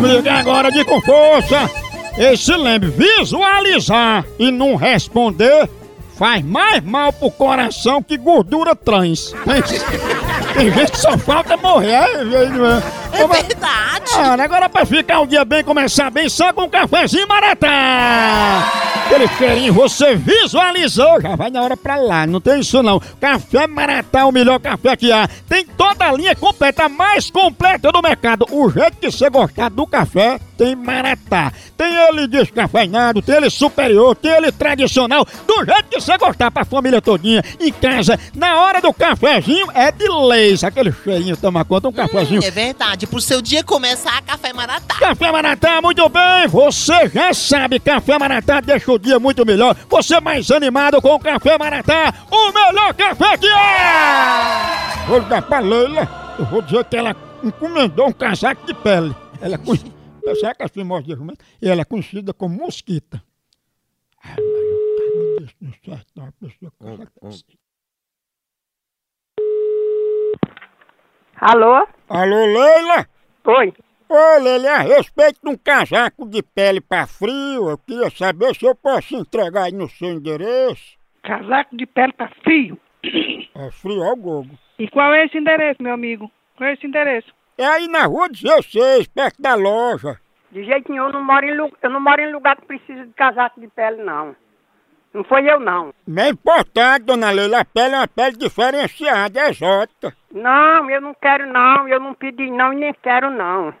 Ligar agora de com força. E se lembre, visualizar e não responder faz mais mal pro coração que gordura trans. Tem gente que só falta morrer. É, não é? É verdade. Ah, agora pra ficar o dia bem, começar bem, só com um cafezinho maratá. Aquele cheirinho, você visualizou, já vai na hora pra lá, não tem isso não. Café Maratá, o melhor café que há. Tem toda a linha completa, a mais completa do mercado. O jeito que você gostar do café, tem Maratá. Tem ele descafeinado, tem ele superior, tem ele tradicional. Do jeito que você gostar pra família todinha, em casa, na hora do cafezinho, é de leis. Aquele cheirinho, toma conta, um cafezinho. Hum, é verdade. Pro seu dia começar, Café Maratá. Café Maratá, muito bem! Você já sabe, Café Maratá deixa o dia muito melhor. Você mais animado com o Café Maratá, o melhor café que é! Vou ligar pra Leila, eu vou dizer que ela encomendou um casaco de pele. Ela é conhecida, sabe que assim mostra de argumento? E ela é conhecida como mosquita. Ai, mas eu não deixo no certo, não, a pessoa com casaco assim. Alô? Alô, Leila? Oi. Ô, Leila, a respeito de um casaco de pele pra frio, eu queria saber se eu posso entregar aí no seu endereço. Casaco de pele tá frio. É frio ao gogo. E qual é esse endereço, meu amigo? Qual é esse endereço? É aí na rua 16, perto da loja. De jeito nenhum, eu não moro em, lu- eu não moro em lugar que precisa de casaco de pele, não. Não foi eu, não. Não é importante, dona Leila, a pele é uma pele diferenciada, é exótica. Não, eu não quero, não. Eu não pedi, não, e nem quero, não.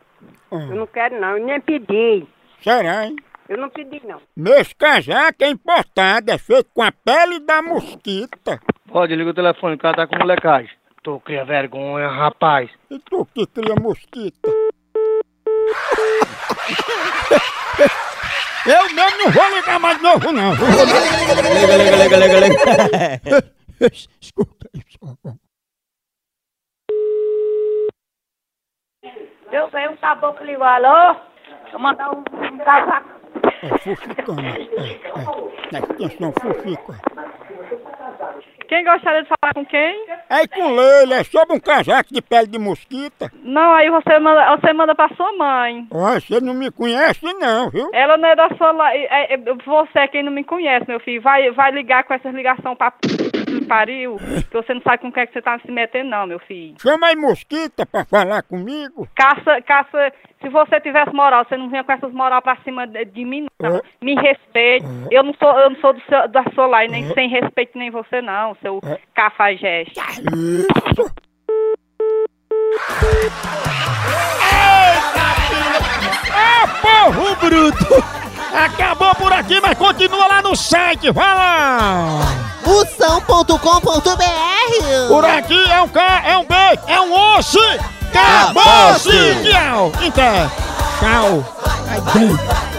Eu Hum, não quero, não. Eu nem pedi. será, hein? Eu não pedi, não. Meu casaco é importado, é feito com a pele da mosquita. Pode, liga o telefone, o cara tá com molecagem. Tô cria vergonha, rapaz. E tu que cria mosquita? Eu mesmo não vou ligar mais de novo, não. Liga, liga, liga, liga, liga. Escuta isso. Eu sei um sabor que ligou, alô? Vou mandar um, um casaco. É fuxicana. É, é. Presta atenção, fuxica. Quem gostaria de falar com quem? Aí com Leila, é sobre um casaco de pele de mosquita. Não, aí você manda, você manda pra sua mãe. Ó, você não me conhece não, viu? Ela não é da sua. é- é- você é quem não me conhece, meu filho. Vai, vai ligar com essas ligações pra. Que pariu. Que você não sabe com o que, é que você tá se metendo, não, meu filho. Chama aí mosquita pra falar comigo. Caça, caça. Se você tivesse moral, você não vinha com essas moral pra cima de, de mim, não. É. Me respeite. Eu não sou, eu não sou do seu, da sua lá, e nem sem respeito nem você, não, seu É. cafajeste. Isso. Ah, povo bruto! Acabou por aqui, mas continua lá no site, vai lá! Moção.com.br Por aqui é um K, é um B, é um osso! Acabou-se! Tchau! Então, tchau!